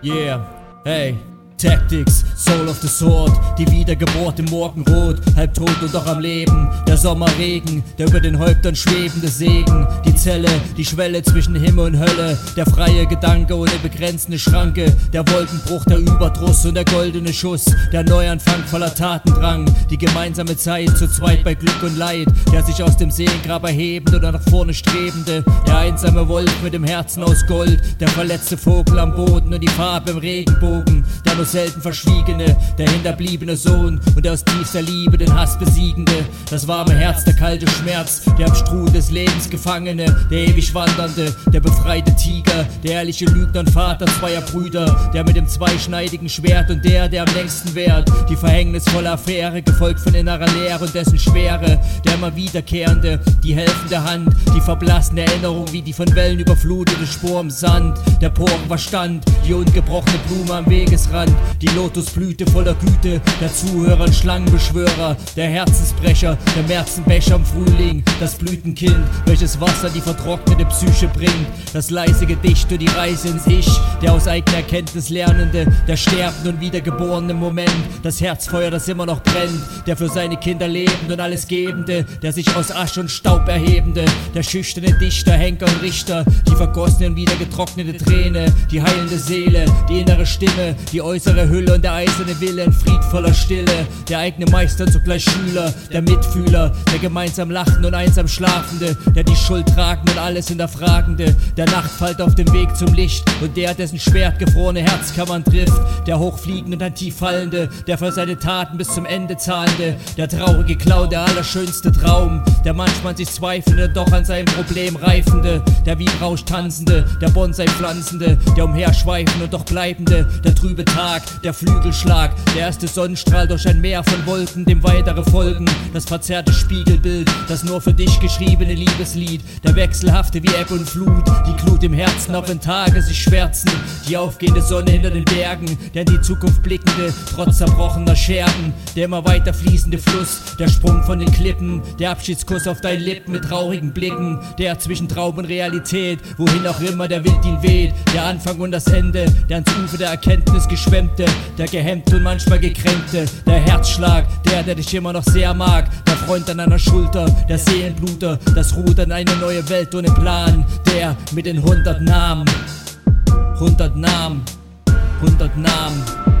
Yeah, hey. Tactics, Soul of the Sword, die Wiedergeburt im Morgenrot, halb tot und doch am Leben. Der Sommerregen, der über den Häuptern schwebende Segen, die Zelle, die Schwelle zwischen Himmel und Hölle, der freie Gedanke ohne begrenzende Schranke, der Wolkenbruch, der Überdruss und der goldene Schuss, der Neuanfang voller Tatendrang, die gemeinsame Zeit zu zweit bei Glück und Leid, der sich aus dem Seelengrab erhebende oder nach vorne strebende, der einsame Wolf mit dem Herzen aus Gold, der verletzte Vogel am Boden und die Farbe im Regenbogen, der selten verschwiegene, der hinterbliebene Sohn und der aus tiefster Liebe den Hass besiegende, das warme Herz, der kalte Schmerz, der am Strudel des Lebens Gefangene, der ewig Wandernde, der befreite Tiger, der ehrliche Lügner und Vater zweier Brüder, der mit dem zweischneidigen Schwert und der, der am längsten währt, die verhängnisvolle Affäre, gefolgt von innerer Leere und dessen Schwere, der immer wiederkehrende, die helfende Hand, die verblassende Erinnerung wie die von Wellen überflutete Spur im Sand, der Porenverstand, die ungebrochene Blume am Wegesrand, die Lotusblüte voller Güte, der Zuhörer und Schlangenbeschwörer, der Herzensbrecher, der Märzenbecher im Frühling, das Blütenkind, welches Wasser die vertrocknete Psyche bringt, das leise Gedicht und die Reise ins Ich, der aus eigener Erkenntnis Lernende, der sterbende und wiedergeborene Moment, das Herzfeuer, das immer noch brennt, der für seine Kinder lebend und alles Gebende, der sich aus Asche und Staub erhebende, der schüchterne Dichter, Henker und Richter, die vergossene und wieder getrocknete Träne, die heilende Seele, die innere Stimme, die äußere äußere Hülle und der eiserne Wille in friedvoller Stille. Der eigene Meister zugleich Schüler, der Mitfühler, der gemeinsam lachende und einsam schlafende, der die Schuld tragende und alles hinterfragende, der Nachtfalter auf dem Weg zum Licht und der, dessen Schwert gefrorene Herzkammern trifft, der hochfliegende und dann tief fallende, der für seine Taten bis zum Ende zahlende, der traurige Clown, der allerschönste Traum, der manchmal sich zweifelnde, doch an seinem Problem reifende, der wie Rausch tanzende, der Bonsai pflanzende, der umherschweifende und doch bleibende, der trübe Tag, der Flügelschlag, der erste Sonnenstrahl durch ein Meer von Wolken, dem weitere folgen, das verzerrte Spiegelbild, das nur für dich geschriebene Liebeslied, der wechselhafte wie Ebbe und Flut, die Glut im Herzen, auch wenn Tage sich schwärzen, die aufgehende Sonne hinter den Bergen, der in die Zukunft blickende, trotz zerbrochener Scherben, der immer weiter fließende Fluss, der Sprung von den Klippen, der Abschiedskuss auf deinen Lippen mit traurigen Blicken, der zwischen Traum und Realität, wohin auch immer der Wind ihn weht, der Anfang und das Ende, der ans Ufer der Erkenntnis geschwemmte, der gehemmte und manchmal gekränkte, der Herzschlag, der, der dich immer noch sehr mag, Freund an deiner Schulter, der Seelenbluter, das ruht an eine neue Welt ohne Plan, der mit den hundert Namen, hundert Namen, hundert Namen.